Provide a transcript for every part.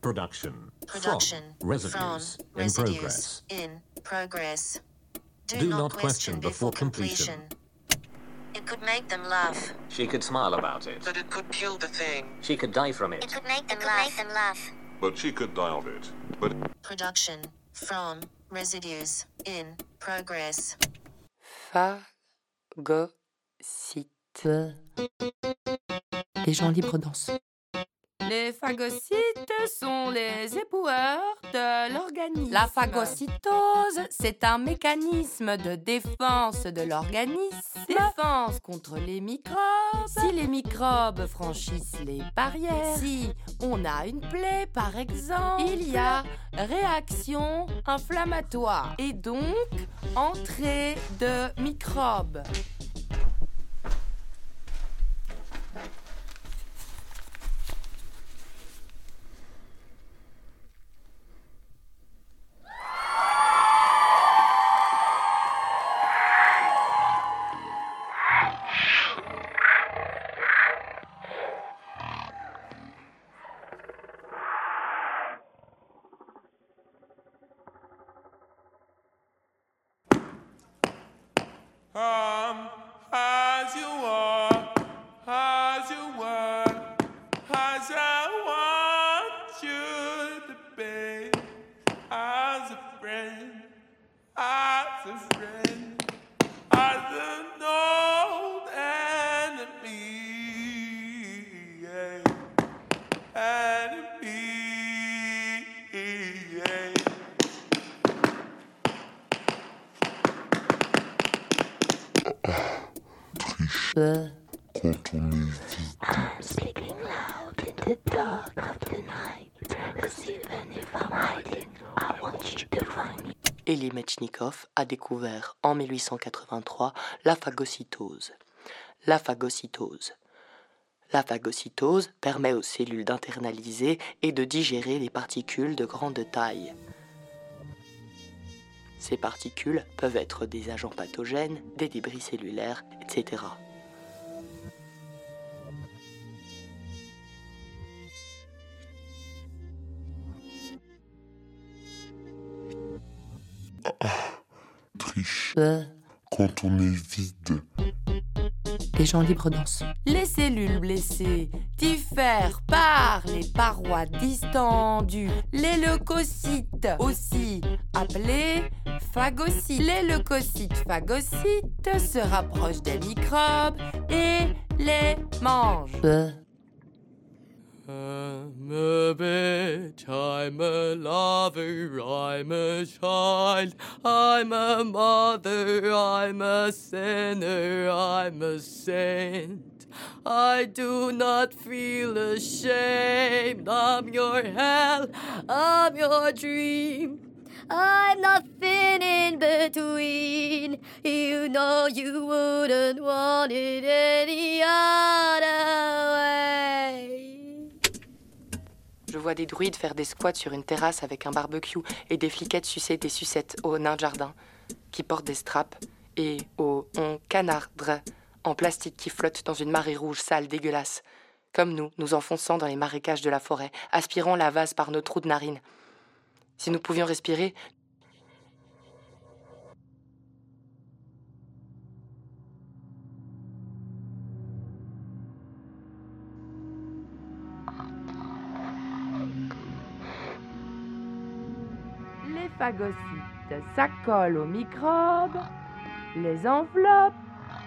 Production. Production. From. Residues. From. In Residues. progress. In progress. Do, Do not, not question question before before completion. completion. It could make them laugh. She could smile about it. But it could kill the thing. She could die from it. It could make them laugh. and laugh. But she could die of it. But Production. From. Residues. In progress. Phagocyte. Les gens libres dansent. Les phagocytes sont les éboueurs de l'organisme. La phagocytose, c'est un mécanisme de défense de l'organisme. Défense contre les microbes. Si les microbes franchissent les barrières, si on a une plaie par exemple, il y a réaction inflammatoire et donc entrée de microbes. Quand on. Elie Metchnikoff a découvert en 1883 la phagocytose. La phagocytose. La phagocytose permet aux cellules d'internaliser et de digérer les particules de grande taille. Ces particules peuvent être des agents pathogènes, des débris cellulaires, etc. quand on est vide. Les gens libres dansent. Les cellules blessées diffèrent par les parois distendues. Les leucocytes, aussi appelés phagocytes. Les leucocytes phagocytes se rapprochent des microbes et les mangent. I'm a bitch, I'm a lover, I'm a child, I'm a mother, I'm a sinner, I'm a saint. I do not feel ashamed, I'm your hell, I'm your dream. I'm nothing in between. You know you wouldn't want it any other way. Je vois des druides faire des squats sur une terrasse avec un barbecue et des fliquettes sucer des sucettes aux nains de jardin qui portent des straps et aux on en plastique qui flottent dans une marée rouge sale dégueulasse. Comme nous, nous enfonçant dans les marécages de la forêt, aspirant la vase par nos trous de narines. Si nous pouvions respirer, phagocytes s'accolent aux microbes, les enveloppent,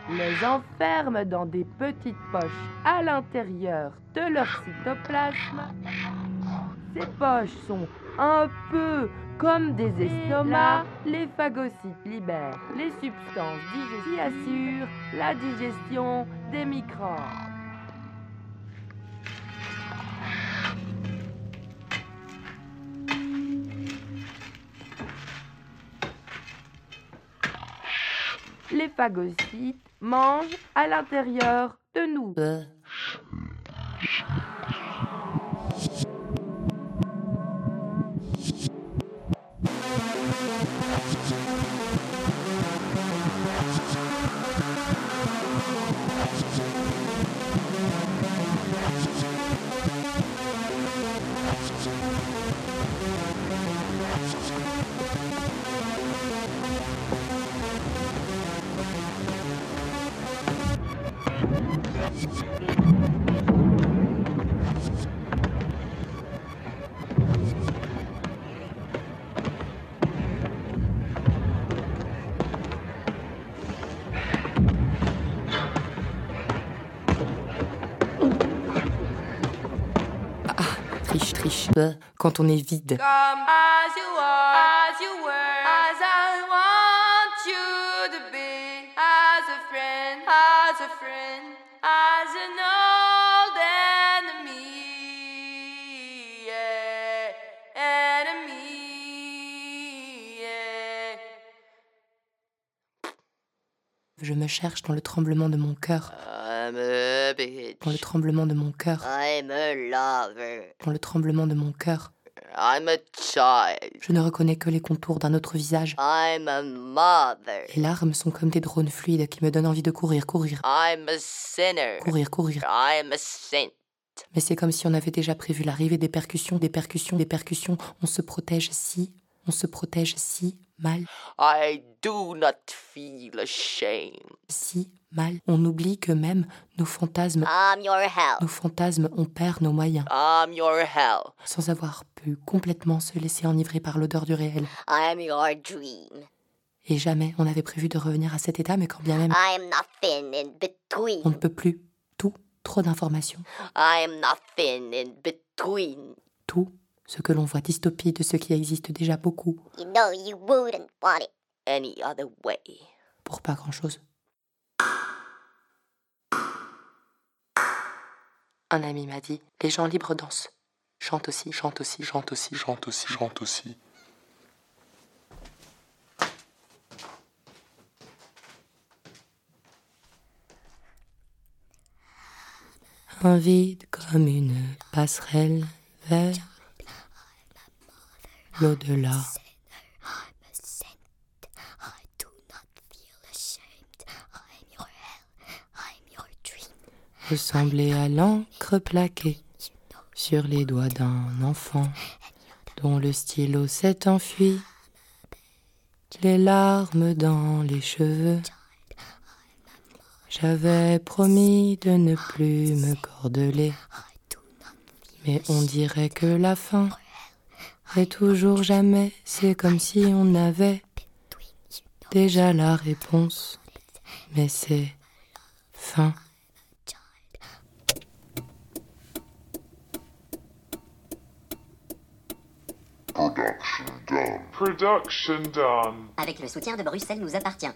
les enferment dans des petites poches à l'intérieur de leur cytoplasme. Ces poches sont un peu comme des estomacs. Les phagocytes libèrent les substances digestives qui assurent la digestion des microbes. Les phagocytes mangent à l'intérieur de nous. Enemy, yeah, enemy, yeah. Je me cherche dans le tremblement de mon cœur. I'm a bitch. Dans le tremblement de mon cœur. I'm a lover. Dans le tremblement de mon cœur. I'm a child. Je ne reconnais que les contours d'un autre visage. I'm a mother. Les larmes sont comme des drones fluides qui me donnent envie de courir, courir, I'm a sinner. courir, courir. I'm a saint. Mais c'est comme si on avait déjà prévu l'arrivée des percussions, des percussions, des percussions. On se protège si, on se protège si mal, I do not feel ashamed. si mal. On oublie que même nos fantasmes, I'm your hell. nos fantasmes, on perd nos moyens, I'm your hell. sans avoir pu complètement se laisser enivrer par l'odeur du réel. I'm your dream. Et jamais on avait prévu de revenir à cet état, mais quand bien même, I'm nothing in between. on ne peut plus. Tout, trop d'informations. I'm nothing in between. Tout ce que l'on voit dystopie de ce qui existe déjà beaucoup, You know you wouldn't want it any other way. pour pas grand-chose. Un ami m'a dit, les gens libres dansent. Chante aussi, chante aussi, chante aussi. Chante aussi, chante aussi. Un vide comme une passerelle vers l'au-delà. Ressembler à l'encre plaquée sur les doigts d'un enfant dont le stylo s'est enfui, les larmes dans les cheveux. J'avais promis de ne plus me cordeler, mais on dirait que la fin est toujours jamais. C'est comme si on avait déjà la réponse, mais c'est fin. Production done. Production done. Avec le soutien de Bruxelles nous appartient.